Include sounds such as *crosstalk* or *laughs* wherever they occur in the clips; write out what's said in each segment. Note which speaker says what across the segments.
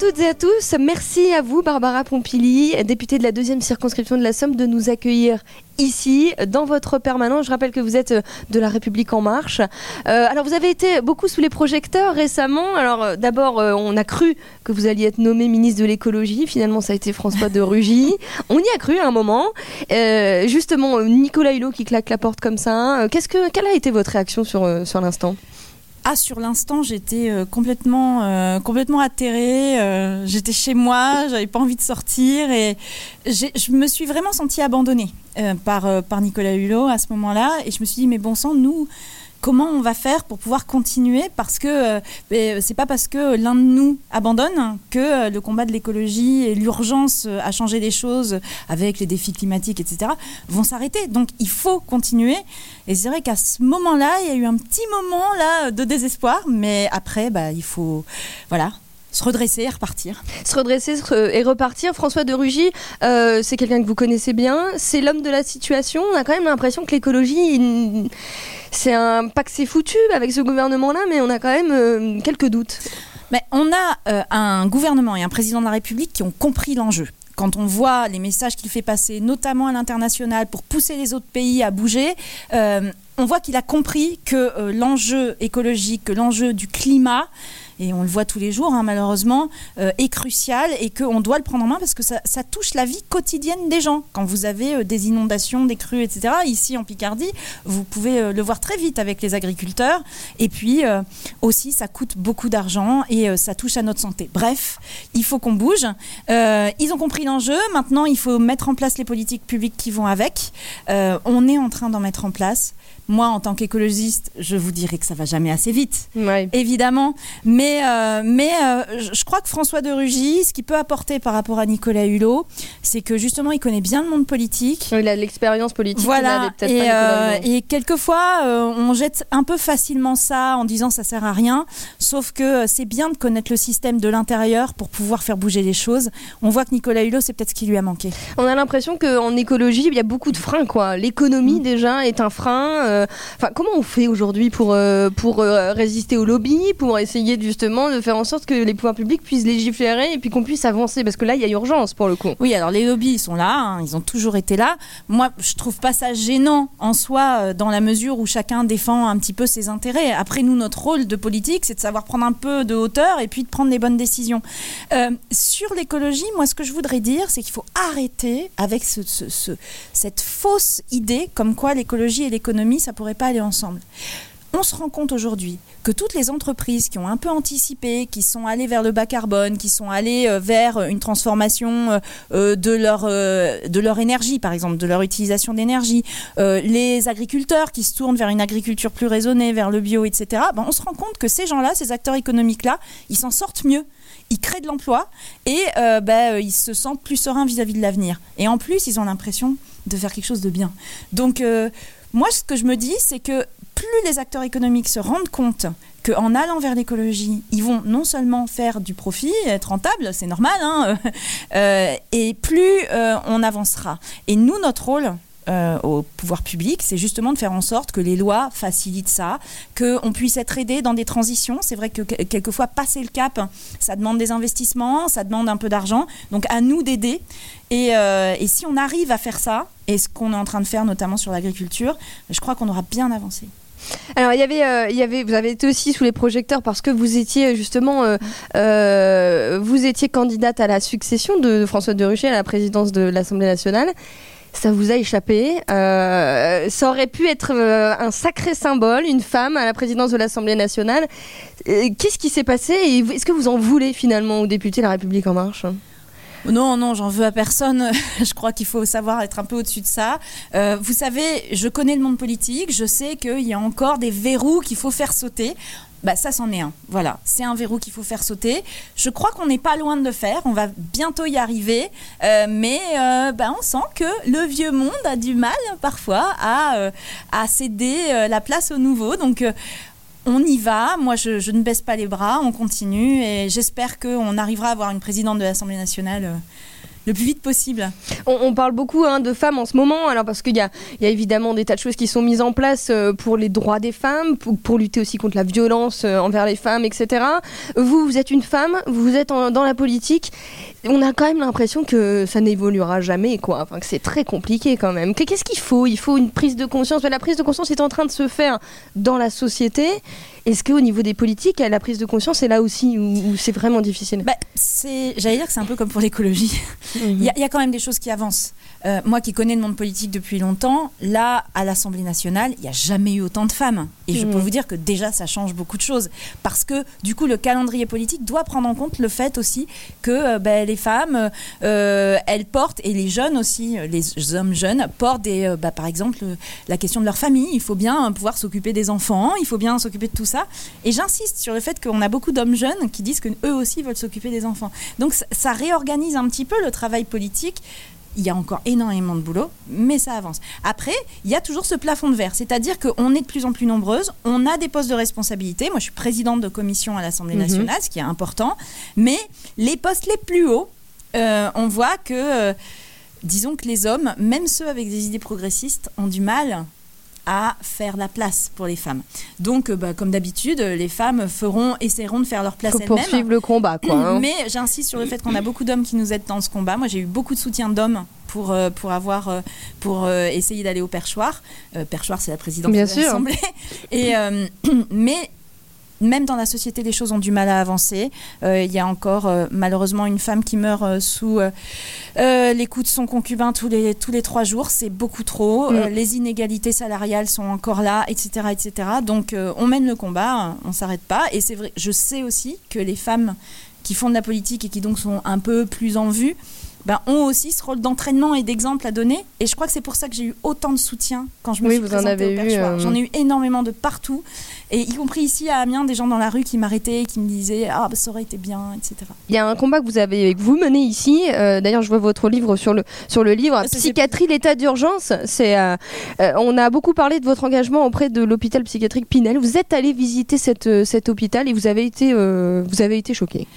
Speaker 1: toutes et à tous. Merci à vous, Barbara Pompili, députée de la deuxième circonscription de la Somme, de nous accueillir ici, dans votre permanence. Je rappelle que vous êtes de la République En Marche. Euh, alors, vous avez été beaucoup sous les projecteurs récemment. Alors, euh, d'abord, euh, on a cru que vous alliez être nommé ministre de l'écologie. Finalement, ça a été François de Rugy. *laughs* on y a cru à un moment. justement, Nicolas Hulot qui claque la porte comme ça. Qu'est-ce que, quelle a été votre réaction sur, sur l'instant?
Speaker 2: Ah, sur l'instant, j'étais euh, complètement, euh, complètement atterrée. Euh, j'étais chez moi, j'avais pas envie de sortir et je me suis vraiment sentie abandonnée par, par Nicolas Hulot à ce moment-là. Et je me suis dit, mais bon sang, nous, comment on va faire pour pouvoir continuer parce que euh, ben, c'est pas parce que l'un de nous abandonne que euh, le combat de l'écologie et l'urgence euh, à changer les choses avec les défis climatiques, etc., vont s'arrêter. Donc il faut continuer. Et c'est vrai qu'à ce moment-là, il y a eu un petit moment là de désespoir, mais après, bah, il faut, voilà, se redresser et repartir.
Speaker 1: Se redresser et repartir. François de Rugy, euh, c'est quelqu'un que vous connaissez bien. C'est l'homme de la situation. On a quand même l'impression que l'écologie, c'est un pas que c'est foutu avec ce gouvernement-là, mais on a quand même euh, quelques doutes.
Speaker 2: Mais on a euh, un gouvernement et un président de la République qui ont compris l'enjeu quand on voit les messages qu'il fait passer, notamment à l'international, pour pousser les autres pays à bouger, on voit qu'il a compris que l'enjeu écologique, que l'enjeu du climat, et on le voit tous les jours hein, malheureusement, euh, est crucial et qu'on doit le prendre en main parce que ça, touche la vie quotidienne des gens. Quand vous avez euh, des inondations, des crues, etc., ici en Picardie, vous pouvez euh, le voir très vite avec les agriculteurs. Et puis aussi, ça coûte beaucoup d'argent et ça touche à notre santé. Bref, il faut qu'on bouge. ils ont compris l'enjeu. Maintenant, il faut mettre en place les politiques publiques qui vont avec. on est en train d'en mettre en place. Moi, en tant qu'écologiste, je vous dirais que ça va jamais assez vite, évidemment. Mais, euh, mais euh, je crois que François de Rugy, ce qu'il peut apporter par rapport à Nicolas Hulot, c'est que justement, il connaît bien le monde politique.
Speaker 1: Il a de l'expérience politique.
Speaker 2: Voilà. Et, euh, et, quelquefois, on jette un peu facilement ça en disant ça sert à rien. Sauf que c'est bien de connaître le système de l'intérieur pour pouvoir faire bouger les choses. On voit que Nicolas Hulot, c'est peut-être ce qui lui a manqué.
Speaker 1: On a l'impression qu'en écologie, il y a beaucoup de freins. quoi. L'économie, mm. déjà, est un frein. Euh, enfin, comment on fait aujourd'hui pour, euh, pour euh, résister au lobby, pour essayer justement de faire en sorte que les pouvoirs publics puissent légiférer et puis qu'on puisse avancer? Parce que là, il y a urgence pour le coup.
Speaker 2: Oui, alors les lobbies, sont là, hein, ils ont toujours été là. Moi, je trouve pas ça gênant en soi, dans la mesure où chacun défend un petit peu ses intérêts. Après, nous, notre rôle de politique, c'est de savoir prendre un peu de hauteur et puis de prendre les bonnes décisions. sur l'écologie, moi, ce que je voudrais dire, c'est qu'il faut arrêter avec ce, cette fausse idée comme quoi l'écologie et l'économie, ça pourrait pas aller ensemble. On se rend compte aujourd'hui que toutes les entreprises qui ont un peu anticipé, qui sont allées vers le bas carbone, qui sont allées euh, vers une transformation euh, euh, de leur, de leur énergie, par exemple, de leur utilisation d'énergie, les agriculteurs qui se tournent vers une agriculture plus raisonnée, vers le bio, etc., ben on se rend compte que ces gens-là, ces acteurs économiques-là, ils s'en sortent mieux ils créent de l'emploi et ben, ils se sentent plus sereins vis-à-vis de l'avenir. Et en plus, ils ont l'impression de faire quelque chose de bien. Donc, moi, ce que je me dis, c'est que plus les acteurs économiques se rendent compte qu'en allant vers l'écologie, ils vont non seulement faire du profit, être rentables, c'est normal, hein, euh, et plus euh, on avancera. Et nous, notre rôle, euh, au pouvoir public, c'est justement de faire en sorte que les lois facilitent ça, qu'on puisse être aidé dans des transitions. C'est vrai que quelquefois, passer le cap, ça demande des investissements, ça demande un peu d'argent. Donc à nous d'aider. Et, euh, et, si on arrive à faire ça, et ce qu'on est en train de faire notamment sur l'agriculture, je crois qu'on aura bien avancé.
Speaker 1: Alors, il y avait, euh, il y avait, vous avez été aussi sous les projecteurs parce que vous étiez justement, vous étiez candidate à la succession de François de Ruchet à la présidence de l'Assemblée nationale ça vous a échappé. Euh, ça aurait pu être euh, un sacré symbole, une femme à la présidence de l'Assemblée nationale. Euh, qu'est-ce qui s'est passé est-ce que vous en voulez finalement aux députés de La République en marche?
Speaker 2: Non, non, j'en veux à personne. *laughs* je crois qu'il faut savoir être un peu au-dessus de ça. vous savez, je connais le monde politique. Je sais qu'il y a encore des verrous qu'il faut faire sauter bah, ça, c'en est un. Voilà, c'est un verrou qu'il faut faire sauter. Je crois qu'on n'est pas loin de le faire. On va bientôt y arriver. Euh, mais euh, bah, on sent que le vieux monde a du mal parfois à, euh, à céder la place au nouveau. Donc, on y va. Moi, je, ne baisse pas les bras. On continue. Et j'espère qu'on arrivera à avoir une présidente de l'Assemblée nationale le plus vite possible.
Speaker 1: On, parle beaucoup hein, de femmes en ce moment, alors parce qu'il y a, évidemment des tas de choses qui sont mises en place euh, pour les droits des femmes, pour, lutter aussi contre la violence euh, envers les femmes, etc. Vous, vous êtes une femme, vous êtes dans la politique. On a quand même l'impression que ça n'évoluera jamais, quoi. Enfin, que c'est très compliqué quand même. Qu'est-ce qu'il faut? Il faut une prise de conscience. La prise de conscience est en train de se faire dans la société. Est-ce qu'au niveau des politiques, la prise de conscience est là aussi où, c'est vraiment difficile?
Speaker 2: Bah, J'allais dire que c'est un peu comme pour l'écologie. Mhm. Il y, a quand même des choses qui avancent. Euh, moi qui connais le monde politique depuis longtemps, là, à l'Assemblée nationale, il n'y a jamais eu autant de femmes. Et je peux mhm. vous dire que déjà, ça change beaucoup de choses. Parce que, du coup, le calendrier politique doit prendre en compte le fait aussi que euh, ben, les femmes, euh, elles portent, et les jeunes aussi, les hommes jeunes, portent, des, bah, par exemple, la question de leur famille. Il faut bien pouvoir s'occuper des enfants, il faut bien s'occuper de tout ça. Et j'insiste sur le fait qu'on a beaucoup d'hommes jeunes qui disent qu'eux aussi veulent s'occuper des enfants. Donc ça réorganise un petit peu le travail politique il y a encore énormément de boulot, mais ça avance. Après, il y a toujours ce plafond de verre, c'est-à-dire qu'on est de plus en plus nombreuses, on a des postes de responsabilité. Moi, je suis présidente de commission à l'Assemblée mhm. nationale, ce qui est important, mais les postes les plus hauts, euh, on voit que, euh, disons que les hommes, même ceux avec des idées progressistes, ont du mal à faire la place pour les femmes. Donc, euh, bah, comme d'habitude, les femmes feront, essaieront de faire leur place elles-mêmes.
Speaker 1: Poursuivre le combat, quoi. Hein.
Speaker 2: Mais j'insiste sur le fait qu'on a beaucoup d'hommes qui nous aident dans ce combat. Moi, j'ai eu beaucoup de soutien d'hommes pour, euh, pour, avoir, euh, pour essayer d'aller au perchoir. perchoir, c'est la présidente
Speaker 1: Bien
Speaker 2: de l'Assemblée. Et, *clears throat* mais même dans la société, les choses ont du mal à avancer. Euh, il y a encore euh, malheureusement une femme qui meurt euh, sous les coups de son concubin tous les, tous les trois jours. C'est beaucoup trop. Mm. les inégalités salariales sont encore là, etc. etc. Donc on mène le combat, on s'arrête pas. Et c'est vrai, je sais aussi que les femmes qui font de la politique et qui donc sont un peu plus en vue, ben, ont aussi ce rôle d'entraînement et d'exemple à donner. Et je crois que c'est pour ça que j'ai eu autant de soutien quand je me
Speaker 1: oui,
Speaker 2: suis
Speaker 1: vous en avez
Speaker 2: au
Speaker 1: eu,
Speaker 2: J'en ai eu énormément de partout. Et y compris ici à Amiens, des gens dans la rue qui m'arrêtaient, qui me disaient Ah, bah, ça aurait été bien, etc.
Speaker 1: Il y a un combat que vous avez vous mené ici. Euh, d'ailleurs, je vois votre livre sur le, sur le livre Psychiatrie, l'état d'urgence. C'est, euh, euh, on a beaucoup parlé de votre engagement auprès de l'hôpital psychiatrique Pinel. Vous êtes allé visiter cette, cet hôpital et vous avez été, vous avez été choqué.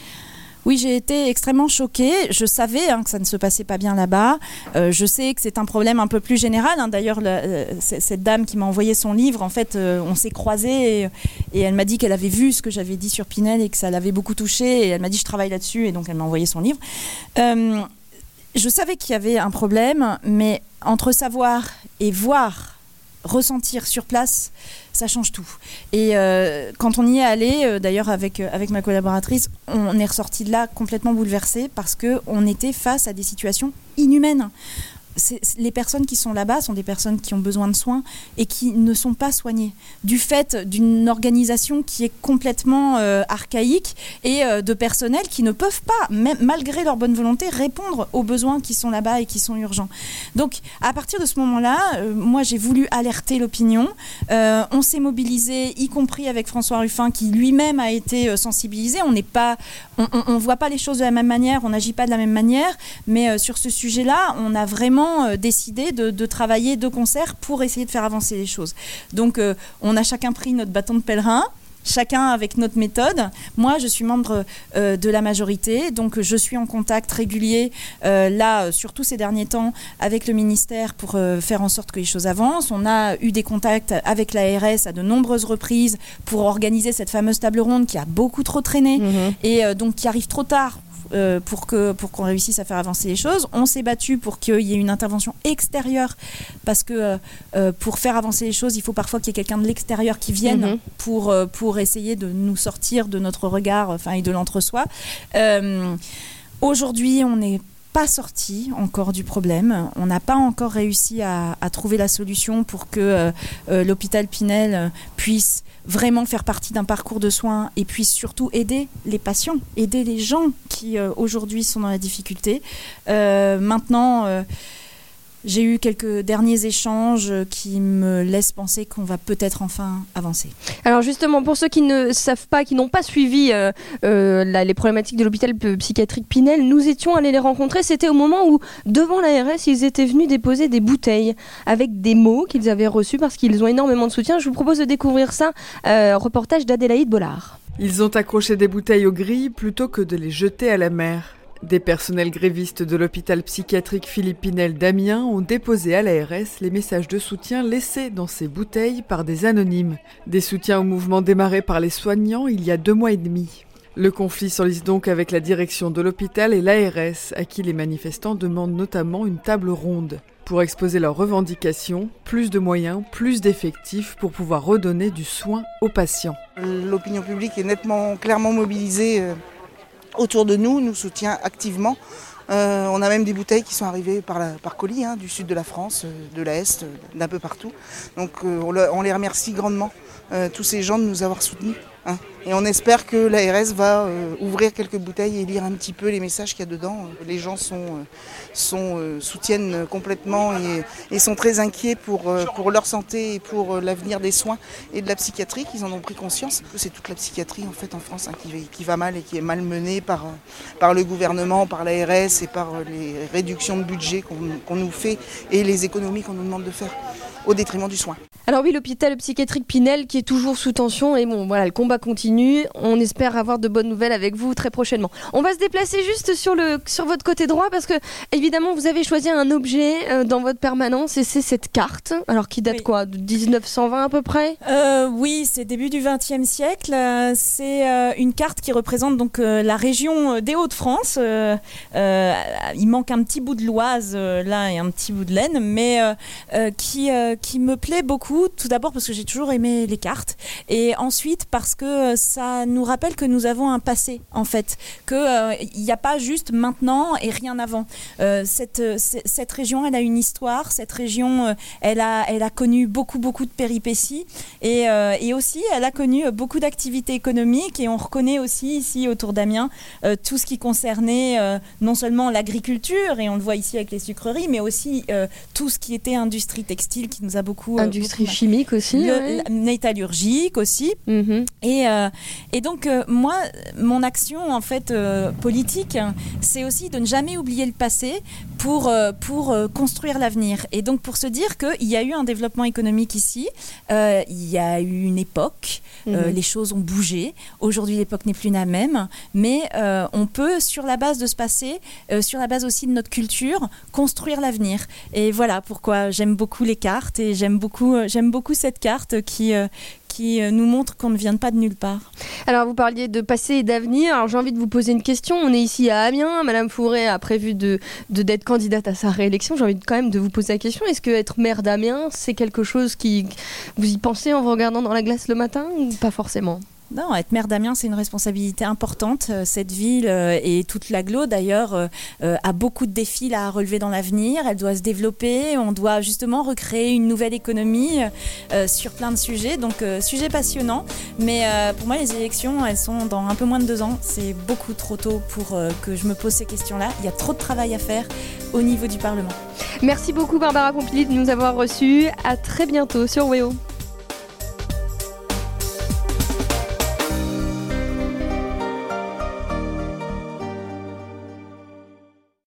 Speaker 2: Oui, j'ai été extrêmement choquée. Je savais hein, que ça ne se passait pas bien là-bas. Euh, je sais que c'est un problème un peu plus général. Hein. D'ailleurs, euh, cette dame qui m'a envoyé son livre, en fait, euh, on s'est croisés et, elle m'a dit qu'elle avait vu ce que j'avais dit sur Pinel et que ça l'avait beaucoup touchée. Et elle m'a dit je travaille là-dessus et donc elle m'a envoyé son livre. je savais qu'il y avait un problème, mais entre savoir et voir ressentir sur place, ça change tout. Et euh, quand on y est allé, euh, d'ailleurs avec, euh, avec ma collaboratrice, on est ressorti de là complètement bouleversé parce qu'on était face à des situations inhumaines les personnes qui sont là-bas sont des personnes qui ont besoin de soins et qui ne sont pas soignées du fait d'une organisation qui est complètement euh, archaïque et euh, de personnel qui ne peuvent pas, malgré leur bonne volonté, répondre aux besoins qui sont là-bas et qui sont urgents. Donc, à partir de ce moment-là, euh, moi, j'ai voulu alerter l'opinion. on s'est mobilisé, y compris avec François Ruffin, qui lui-même a été sensibilisé. On n'est pas, on, on, voit pas les choses de la même manière, on n'agit pas de la même manière, mais sur ce sujet-là, on a vraiment euh, décidé de, travailler de concert pour essayer de faire avancer les choses. Donc euh, on a chacun pris notre bâton de pèlerin chacun avec notre méthode. Moi, je suis membre euh, de la majorité, donc je suis en contact régulier, là, surtout ces derniers temps, avec le ministère pour faire en sorte que les choses avancent. On a eu des contacts avec l'ARS à de nombreuses reprises pour organiser cette fameuse table ronde qui a beaucoup trop traîné mm-hmm. et donc qui arrive trop tard euh, pour que pour qu'on réussisse à faire avancer les choses. On s'est battu pour qu'il y ait une intervention extérieure parce que euh, euh, pour faire avancer les choses, il faut parfois qu'il y ait quelqu'un de l'extérieur qui vienne mhm. pour pour essayer de nous sortir de notre regard, enfin et de l'entre-soi. Aujourd'hui, on n'est pas sorti encore du problème. On n'a pas encore réussi à, trouver la solution pour que l'hôpital Pinel puisse vraiment faire partie d'un parcours de soins et puis surtout aider les patients, aider les gens qui euh, aujourd'hui sont dans la difficulté. Euh, maintenant, euh, j'ai eu quelques derniers échanges qui me laissent penser qu'on va peut-être enfin avancer.
Speaker 1: Alors justement, pour ceux qui ne savent pas, qui n'ont pas suivi euh, euh, les problématiques de l'hôpital psychiatrique Pinel, nous étions allés les rencontrer. C'était au moment où, devant l'ARS, ils étaient venus déposer des bouteilles avec des mots qu'ils avaient reçus parce qu'ils ont énormément de soutien. Je vous propose de découvrir ça. Euh, reportage d'Adélaïde Bollard.
Speaker 3: Ils ont accroché des bouteilles aux grilles plutôt que de les jeter à la mer. Des personnels grévistes de l'hôpital psychiatrique Philippe Pinel d'Amiens ont déposé à l'ARS les messages de soutien laissés dans ces bouteilles par des anonymes. Des soutiens au mouvement démarré par les soignants il y a deux mois et demi. Le conflit s'enlise donc avec la direction de l'hôpital et l'ARS, à qui les manifestants demandent notamment une table ronde pour exposer leurs revendications, plus de moyens, plus d'effectifs pour pouvoir redonner du soin aux patients.
Speaker 4: L'opinion publique est nettement, clairement mobilisée euh, autour de nous, nous soutient activement. Euh, on a même des bouteilles qui sont arrivées par, par colis hein, du sud de la France, euh, de l'Est, d'un peu partout. Donc on, les remercie grandement, tous ces gens, de nous avoir soutenus. Hein. Et on espère que l'ARS va euh, ouvrir quelques bouteilles et lire un petit peu les messages qu'il y a dedans. Les gens sont, euh, euh, soutiennent complètement et, sont très inquiets pour, leur santé et pour l'avenir des soins et de la psychiatrie, qu'ils en ont pris conscience. C'est toute la psychiatrie en fait en France hein, qui, va mal et qui est mal menée par, par le gouvernement, par l'ARS et par les réductions de budget qu'on nous fait et les économies qu'on nous demande de faire au détriment du soin.
Speaker 1: Alors oui, l'hôpital psychiatrique Pinel qui est toujours sous tension et bon voilà, le combat continue. On espère avoir de bonnes nouvelles avec vous très prochainement. On va se déplacer juste sur le sur votre côté droit parce que évidemment vous avez choisi un objet euh, dans votre permanence et c'est cette carte. Alors qui date quoi? De 1920 à peu près?
Speaker 2: Euh, Oui, c'est début du XXe siècle. C'est euh, une carte qui représente donc la région des Hauts-de-France. il manque un petit bout de l'Oise là et un petit bout de l'Aisne, mais qui qui me plaît beaucoup tout d'abord parce que j'ai toujours aimé les cartes, et ensuite parce que ça nous rappelle que nous avons un passé, en fait, qu'il n'y euh, a pas juste maintenant et rien avant. Euh, cette, région, elle a une histoire, cette région, euh, elle, a, elle a connu beaucoup, beaucoup de péripéties, et, aussi, elle a connu beaucoup d'activités économiques, et on reconnaît aussi ici autour d'Amiens tout ce qui concernait non seulement l'agriculture, et on le voit ici avec les sucreries, mais aussi tout ce qui était industrie textile qui nous a beaucoup...
Speaker 1: chimique aussi.
Speaker 2: Métallurgique aussi. Mhm. et, euh, et, donc, euh, moi, mon action, en fait, euh, politique, c'est aussi de ne jamais oublier le passé pour, pour construire l'avenir. Et donc, pour se dire qu'il y a eu un développement économique ici, il y a eu une époque, mhm. les choses ont bougé. Aujourd'hui, l'époque n'est plus la même, mais on peut, sur la base de ce passé, sur la base aussi de notre culture, construire l'avenir. Et voilà pourquoi j'aime beaucoup les cartes et j'aime beaucoup j'aime beaucoup cette carte qui, euh, qui euh, nous montre qu'on ne vient pas de nulle part.
Speaker 1: Alors vous parliez de passé et d'avenir. Alors j'ai envie de vous poser une question. On est ici à Amiens. Madame Fourré a prévu de d'être candidate à sa réélection. J'ai envie quand même de vous poser la question. Est-ce que être maire d'Amiens, c'est quelque chose qui vous y pensez en vous regardant dans la glace le matin ou pas forcément?
Speaker 2: Non, être maire d'Amiens, c'est une responsabilité importante. Euh, cette ville euh, et toute l'agglo, d'ailleurs, euh, a beaucoup de défis à relever dans l'avenir. Elle doit se développer. On doit justement recréer une nouvelle économie sur plein de sujets. Donc, sujet passionnant. Mais pour moi, les élections, elles sont dans un peu moins de deux ans. C'est beaucoup trop tôt pour que je me pose ces questions-là. Il y a trop de travail à faire au niveau du Parlement.
Speaker 1: Merci beaucoup, Barbara Pompili, de nous avoir reçus. À très bientôt sur WEO.